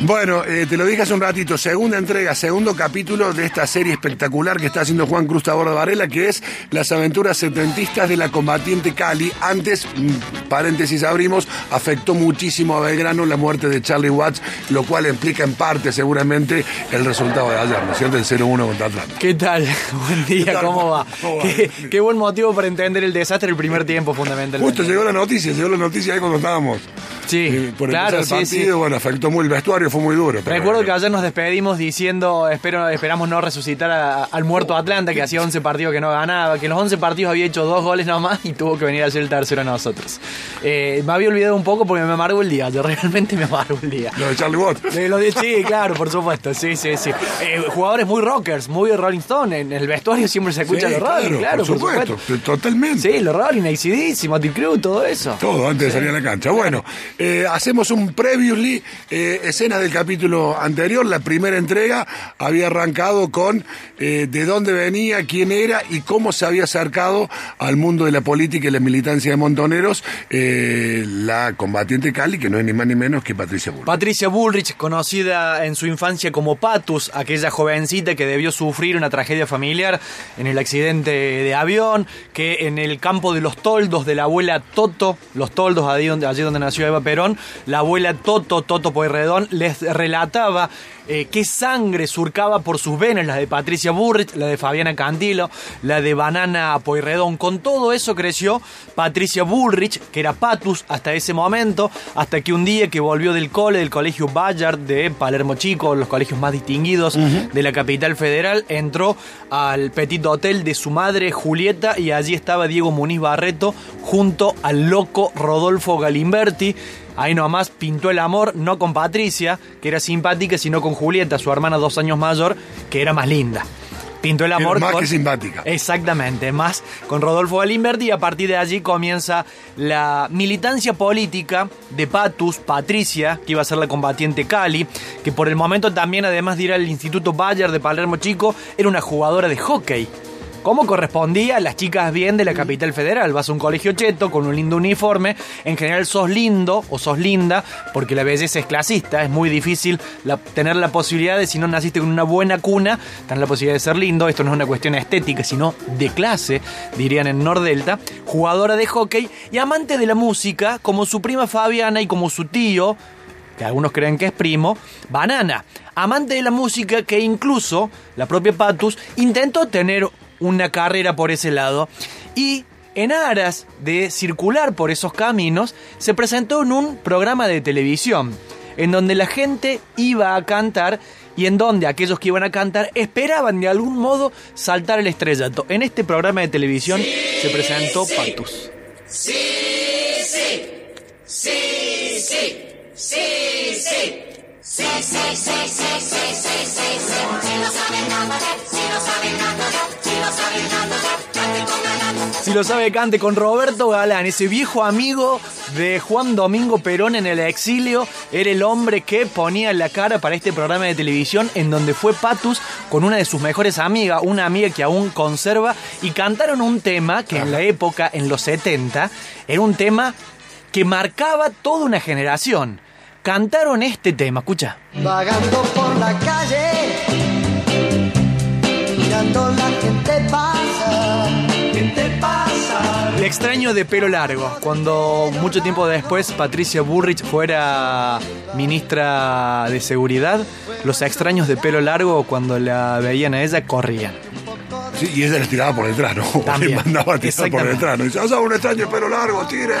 Bueno, eh, te lo dije hace un ratito, segunda entrega, segundo capítulo de esta serie espectacular que está haciendo Juan Cruz Tabor de Varela, que es Las aventuras setentistas de la combatiente Cali. Antes, mm, paréntesis abrimos, afectó muchísimo a Belgrano la muerte de Charlie Watts, lo cual implica en parte seguramente el resultado de ayer, ¿no es cierto? El 0-1 contra Atlanta. ¿Qué tal? Buen día. ¿cómo va? ¿Cómo va? Qué, qué buen motivo para entender el desastre el primer tiempo, fundamentalmente. Justo llegó la noticia, llegó la noticia ahí cuando estábamos. Sí, eh, por claro, el sí, partido, sí. bueno, afectó muy el vestuario, fue muy duro. pero- Recuerdo que ayer nos despedimos diciendo, espero, esperamos no resucitar a- al muerto Atlanta, que hacía 11 partidos que no ganaba, que en los 11 partidos había hecho dos goles nomás y tuvo que venir a hacer el tercero a nosotros. Eh, me había olvidado un poco porque me amargo el día, yo realmente me amargo el día. Lo de Charlie lo de- sí, claro, por supuesto, sí, sí, sí. Eh, jugadores muy rockers, muy Rolling Stone, en el vestuario siempre se escucha Sí, los Rolling, claro, por supuesto, totalmente. Sí, los Rolling, ACDC, Motley Crue, todo eso. Todo antes de salir a la cancha. Bueno, eh, hacemos un previously, eh, escenas del capítulo anterior. La primera entrega había arrancado con eh, de dónde venía, quién era y cómo se había acercado al mundo de la política y la militancia de Montoneros la combatiente Cali, que no es ni más ni menos que Patricia Bull. Patricia Bullrich, conocida en su infancia como Patus, aquella jovencita que debió sufrir una tragedia familiar en el accidente de avión, que en el campo de los toldos de la abuela Toto, los toldos allí donde, allí donde nació Eva La abuela Toto, Toto Pueyrredón, les relataba eh, qué sangre surcaba por sus venas, la de Patricia Bullrich, la de Fabiana Cantilo, la de Banana Pueyrredón. Con todo eso creció Patricia Bullrich, que era Patus hasta ese momento, hasta que un día que volvió del cole, del colegio Bayard de Palermo Chico, los colegios más distinguidos de la capital federal, entró al Petit Hotel de su madre Julieta y allí estaba Diego Muniz Barreto junto al loco Rodolfo Galimberti. Ahí nomás pintó el amor, no con Patricia, que era simpática, sino con Julieta, su hermana dos años mayor, que era más linda. Pintó el amor más con- que simpática. Exactamente, más con Rodolfo Galimberti y a partir de allí comienza la militancia política de Patus, Patricia, que iba a ser la combatiente Cali, que por el momento también, además de ir al Instituto Bayer de Palermo Chico, era una jugadora de hockey. Como correspondía a las chicas bien de la capital federal. Vas a un colegio cheto con un lindo uniforme. En general sos lindo o sos linda porque la belleza es clasista. Es muy difícil la- tener la posibilidad de, si no naciste con una buena cuna, tener la posibilidad de ser lindo. Esto no es una cuestión estética, sino de clase, dirían en Nordelta. Jugadora de hockey y amante de la música, como su prima Fabiana y como su tío, que algunos creen que es primo, Banana, amante de la música que incluso la propia Patus intentó tener una carrera por ese lado. Y en aras de circular por esos caminos se presentó en un programa de televisión en donde la gente iba a cantar y en donde aquellos que iban a cantar esperaban de algún modo saltar el estrellato. En este programa de televisión se presentó Patus. Si lo sabe, cante con Roberto Galán, ese viejo amigo de Juan Domingo Perón en el exilio. Era el hombre que ponía la cara para este programa de televisión en donde fue Patus con una de sus mejores amigas, una amiga que aún conserva, y cantaron un tema que en la época, en los 70, era un tema que marcaba toda una generación. Cantaron este tema, escucha. Vagando por la calle, mirando la gente pasa. Extraño de pelo largo, cuando mucho tiempo después Patricia Burrich fuera ministra de Seguridad, los extraños de pelo largo cuando la veían a ella corrían. Sí, y ella les tiraba por detrás, ¿no? También. Mandaba a tirar por detrás. ¿no? Dice, "Ah, un extraño de pelo largo, tiren.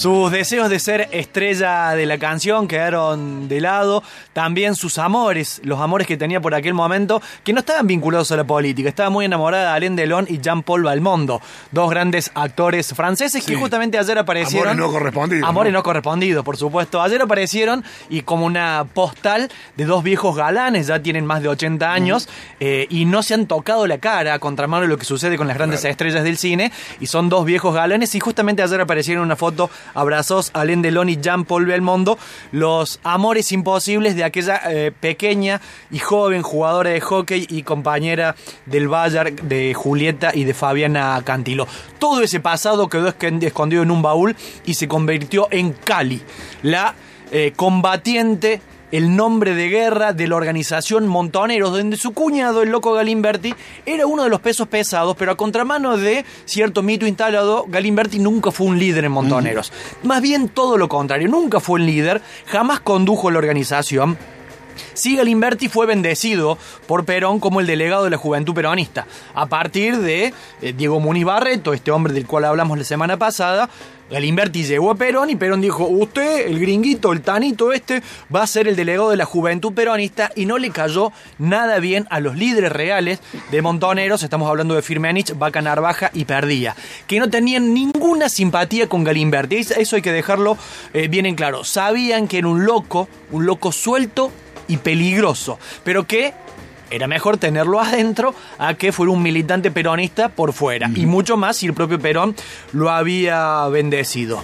Sus deseos de ser estrella de la canción quedaron de lado. También sus amores, los amores que tenía por aquel momento, que no estaban vinculados a la política. Estaba muy enamorada de Alain Delon y Jean-Paul Belmondo, dos grandes actores franceses que justamente ayer aparecieron. Amores no correspondidos, Amores ¿no? no correspondidos, por supuesto. Ayer aparecieron y como una postal de dos viejos galanes, ya tienen más de 80 años, eh, y no se han tocado la cara, a contramano de lo que sucede con las grandes estrellas del cine, y son dos viejos galanes, y justamente ayer aparecieron en una foto abrazos Alain Delon y Jean-Paul Belmondo, los amores imposibles de aquella eh, pequeña y joven jugadora de hockey y compañera del Bayern de Julieta y de Fabiana Cantilo. Todo ese pasado quedó escon- escondido en un baúl y se convirtió en Cali, la eh, combatiente el nombre de guerra de la organización Montoneros, donde su cuñado, el loco Galimberti, era uno de los pesos pesados, pero a contramano de cierto mito instalado, Galimberti nunca fue un líder en Montoneros. Más bien todo lo contrario, nunca fue un líder, jamás condujo la organización. Sí, Galimberti fue bendecido por Perón como el delegado de la juventud peronista, a partir de eh, Diego Muniz Barreto, este hombre del cual hablamos la semana pasada. Galimberti llegó a Perón y Perón dijo, usted, el gringuito, el tanito este, va a ser el delegado de la juventud peronista y no le cayó nada bien a los líderes reales de Montoneros, estamos hablando de Firmenich, Vaca Narvaja y Perdía, que no tenían ninguna simpatía con Galimberti, eso hay que dejarlo eh, bien en claro, sabían que era un loco, un loco suelto y peligroso, pero que era mejor tenerlo adentro a que fuera un militante peronista por fuera. Y mucho más si el propio Perón lo había bendecido.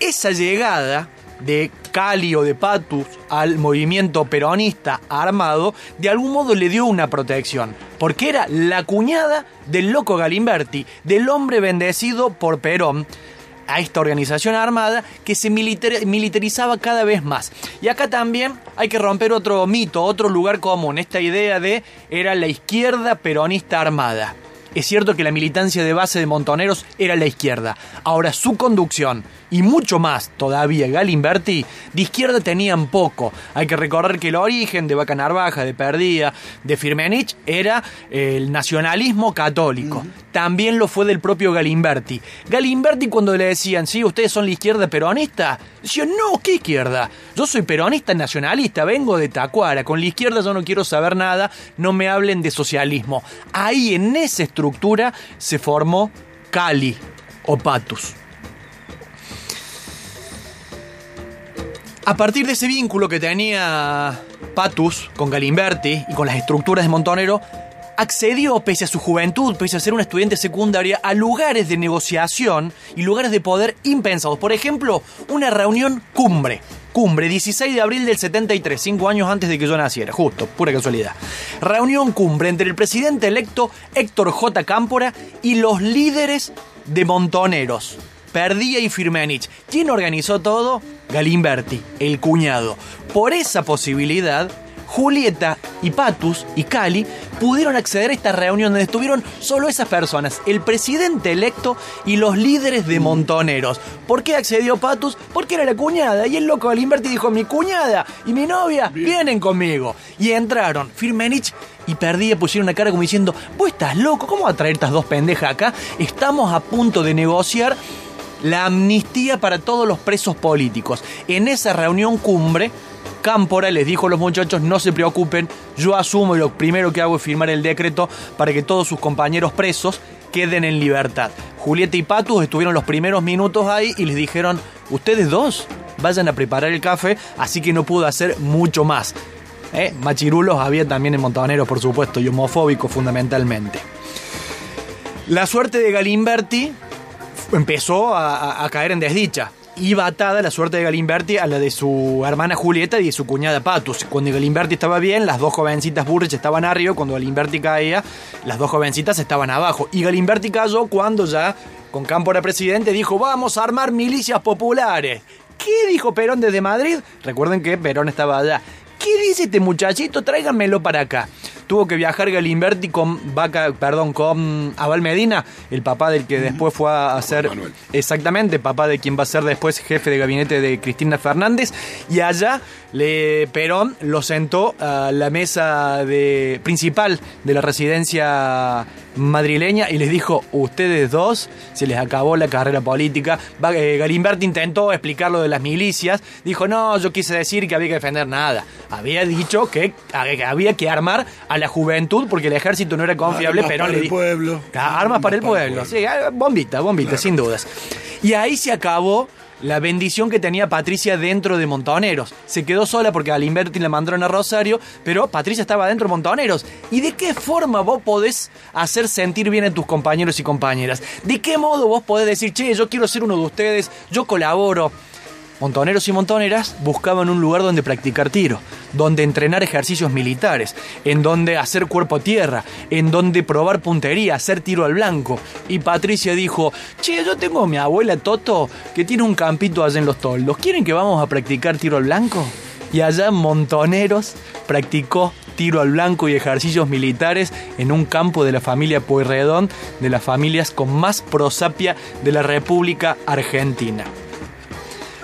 Esa llegada de Cali o de Patus al movimiento peronista armado, de algún modo le dio una protección, porque era la cuñada del loco Galimberti, del hombre bendecido por Perón, a esta organización armada que se militarizaba cada vez más. Y acá también hay que romper otro mito, otro lugar común, esta idea de era la izquierda peronista armada. Es cierto que la militancia de base de Montoneros era la izquierda. Ahora su conducción y mucho más todavía Galimberti, de izquierda tenían poco. Hay que recordar que el origen de Vaca Narvaja, de Perdía, de Firmenich era el nacionalismo católico. También lo fue del propio Galimberti. Galimberti cuando le decían, sí, ustedes son la izquierda peronista, decían, no, ¿qué izquierda? Yo soy peronista nacionalista, vengo de Tacuara, con la izquierda yo no quiero saber nada, no me hablen de socialismo. Ahí en esa estructura se formó Cali o Patus. A partir de ese vínculo que tenía Patus con Galimberti y con las estructuras de Montonero, accedió, pese a su juventud, pese a ser una estudiante secundaria, a lugares de negociación y lugares de poder impensados. Por ejemplo, una reunión cumbre. Cumbre, 16 de abril del 73, cinco años antes de que yo naciera, justo, pura casualidad. Reunión cumbre entre el presidente electo Héctor J. Cámpora y los líderes de Montoneros. Perdía y Firmenich. ¿Quién organizó todo? Galimberti, el cuñado. Por esa posibilidad, Julieta y Patus y Cali pudieron acceder a esta reunión donde estuvieron solo esas personas, el presidente electo y los líderes de Montoneros. ¿Por qué accedió Patus? Porque era la cuñada y el loco Galimberti dijo, mi cuñada y mi novia vienen conmigo. Y entraron Firmenich y Perdía pusieron una cara como diciendo, vos estás loco, ¿cómo va a traer estas dos pendejas acá? Estamos a punto de negociar la amnistía para todos los presos políticos. En esa reunión cumbre, Cámpora les dijo a los muchachos, no se preocupen, yo asumo y lo primero que hago es firmar el decreto para que todos sus compañeros presos queden en libertad. Julieta y Patus estuvieron los primeros minutos ahí y les dijeron, ustedes dos vayan a preparar el café, así que no pudo hacer mucho más. ¿Eh? Machirulos había también en Montaneros, por supuesto, y homofóbicos fundamentalmente. La suerte de Galimberti empezó a, caer en desdicha. Iba atada la suerte de Galimberti a la de su hermana Julieta y de su cuñada Patus. Cuando Galimberti estaba bien, las dos jovencitas Burrich estaban arriba. Cuando Galimberti caía, las dos jovencitas estaban abajo. Y Galimberti cayó cuando ya, con Campo era presidente, dijo: Vamos a armar milicias populares. ¿Qué dijo Perón desde Madrid? Recuerden que Perón estaba allá. ¿Qué dice este muchachito? Tráiganmelo para acá tuvo que viajar Galimberti con Vaca, perdón, con Abel Medina, el papá del que después fue a ser exactamente, papá de quien va a ser después jefe de gabinete de Cristina Fernández, y allá le, Perón lo sentó a la mesa de, principal de la residencia madrileña y les dijo, ustedes dos, se les acabó la carrera política. Eh, Galimberti intentó explicar lo de las milicias, dijo, no, yo quise decir que había que defender nada. Había dicho que había que armar a la juventud porque el ejército no era confiable, armas pero para le el pueblo. Armas para el pueblo, sí, ah, bombita, bombita, sin dudas. Y ahí se acabó la bendición que tenía Patricia dentro de Montoneros. Se quedó sola porque al Inverti la mandaron a Rosario, pero Patricia estaba dentro de Montoneros. ¿Y de qué forma vos podés hacer sentir bien a tus compañeros y compañeras? ¿De qué modo vos podés decir, che, yo quiero ser uno de ustedes, yo colaboro? Montoneros y montoneras buscaban un lugar donde practicar tiro, donde entrenar ejercicios militares, en donde hacer cuerpo a tierra, en donde probar puntería, hacer tiro al blanco. Y Patricia dijo, che, yo tengo a mi abuela Toto que tiene un campito allá en los toldos. ¿Quieren que vamos a practicar tiro al blanco? Y allá Montoneros practicó tiro al blanco y ejercicios militares en un campo de la familia Pueyrredón, de las familias con más prosapia de la República Argentina.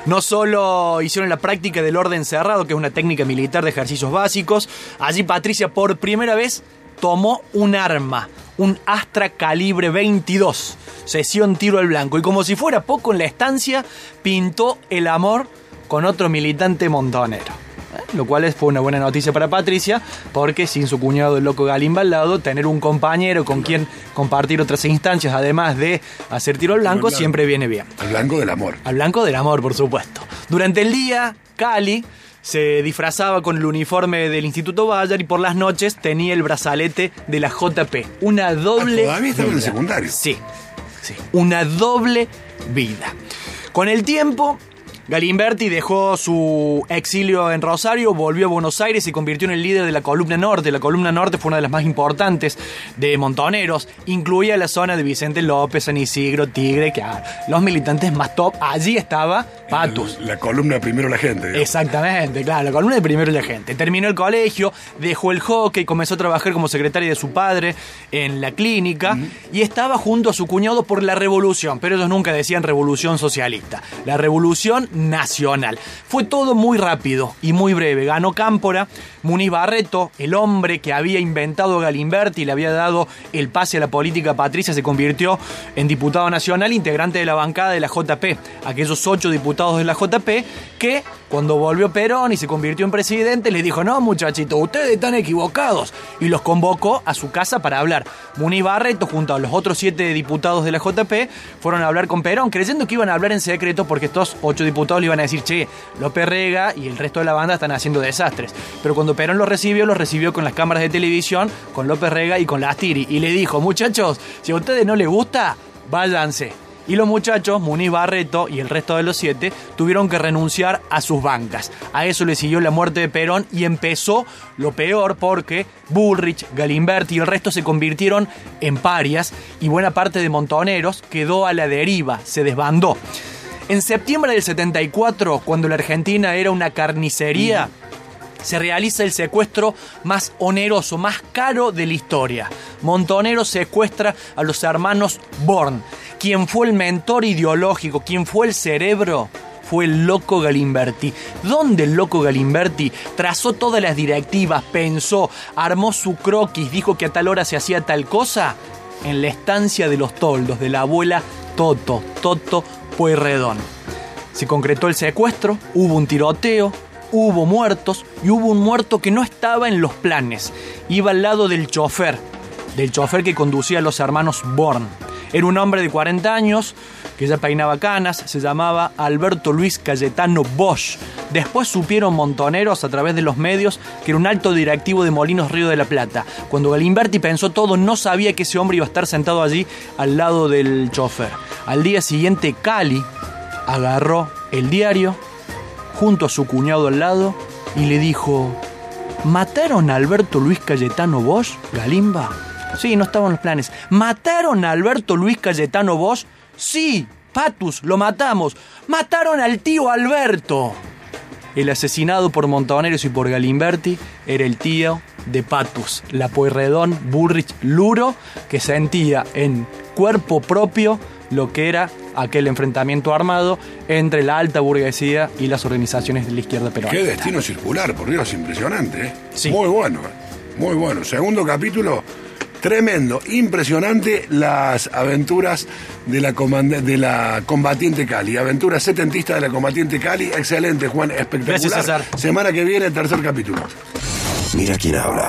No solo hicieron la práctica del orden cerrado, que es una técnica militar de ejercicios básicos, allí Patricia por primera vez tomó un arma, un Astra calibre 22, sesión tiro al blanco, y como si fuera poco en la estancia, pintó el amor con otro militante montonero. Lo cual fue una buena noticia para Patricia, porque sin su cuñado el loco Galimba al lado, tener un compañero con quien compartir otras instancias, además de hacer tiro al blanco, blanco. siempre viene bien. Al blanco del amor. Al blanco del amor, por supuesto. Durante el día, Cali se disfrazaba con el uniforme del Instituto Bayar y por las noches tenía el brazalete de la JP. Una doble. Ah, todavía estaba en el secundario. Sí, sí. Una doble vida. Con el tiempo. Galimberti dejó su exilio en Rosario, volvió a Buenos Aires y se convirtió en el líder de la columna norte. La columna norte fue una de las más importantes de Montoneros. Incluía la zona de Vicente López, San Isidro, Tigre, que ah, los militantes más top. Allí estaba Patus. La columna primero la gente. digamos. Exactamente, claro, la columna de primero la gente. Terminó el colegio, dejó el hockey, comenzó a trabajar como secretaria de su padre en la clínica y estaba junto a su cuñado por la revolución, pero ellos nunca decían revolución socialista, la revolución nacional. Fue todo muy rápido y muy breve. Ganó Cámpora, Muniz Barreto, el hombre que había inventado Galimberti y le había dado el pase a la política Patricia, se convirtió en diputado nacional, integrante de la bancada de la JP. Aquellos ocho diputados de la JP que cuando volvió Perón y se convirtió en presidente, le dijo, no muchachitos, ustedes están equivocados. Y los convocó a su casa para hablar. Muniz Barreto, junto a los otros siete diputados de la JP, fueron a hablar con Perón, creyendo que iban a hablar en secreto porque estos ocho diputados le iban a decir, che, López Rega y el resto de la banda están haciendo desastres. Pero cuando Perón los recibió, los recibió con las cámaras de televisión, con López Rega y con la Astiri. Y le dijo, muchachos, si a ustedes no les gusta, váyanse. Y los muchachos, Muniz Barreto y el resto de los siete, tuvieron que renunciar a sus bancas. A eso le siguió la muerte de Perón y empezó lo peor porque Bullrich, Galimberti y el resto se convirtieron en parias y buena parte de Montoneros quedó a la deriva, se desbandó. En septiembre del 74, cuando la Argentina era una carnicería, se realiza el secuestro más oneroso, más caro de la historia. Montonero secuestra a los hermanos Born. Quien fue el mentor ideológico, quien fue el cerebro, fue el loco Galimberti. ¿Dónde el loco Galimberti trazó todas las directivas, pensó, armó su croquis, dijo que a tal hora se hacía tal cosa? En la estancia de los toldos de la abuela Toto, Toto Pueyrredón. Se concretó el secuestro, hubo un tiroteo, hubo muertos y hubo un muerto que no estaba en los planes. Iba al lado del chofer, del chofer que conducía a los hermanos Born. Era un hombre de 40 años que ya peinaba canas, se llamaba Alberto Luis Cayetano Bosch. Después supieron montoneros a través de los medios que era un alto directivo de Molinos Río de la Plata. Cuando Galimberti pensó todo, no sabía que ese hombre iba a estar sentado allí al lado del chofer. Al día siguiente, Cali agarró el diario junto a su cuñado al lado y le dijo: ¿Mataron a Alberto Luis Cayetano Bosch, Galimba? Sí, no estaban los planes. ¿Mataron a Alberto Luis Cayetano Bosch? Sí, Patus, lo matamos. Mataron al tío Alberto. El asesinado por Montoneros y por Galimberti era el tío de Patus, la Pueyrredón Bullrich Luro, que sentía en cuerpo propio lo que era aquel enfrentamiento armado entre la alta burguesía y las organizaciones de la izquierda Qué peronista. destino circular, por Dios, impresionante. ¿eh? Sí. Muy bueno, eh. muy bueno. Segundo capítulo, tremendo, impresionante las aventuras de la, de la combatiente Cali. Aventuras setentistas de la combatiente Cali. Excelente, Juan, espectacular. Gracias, César. Semana que viene, tercer capítulo. Mira quién habla.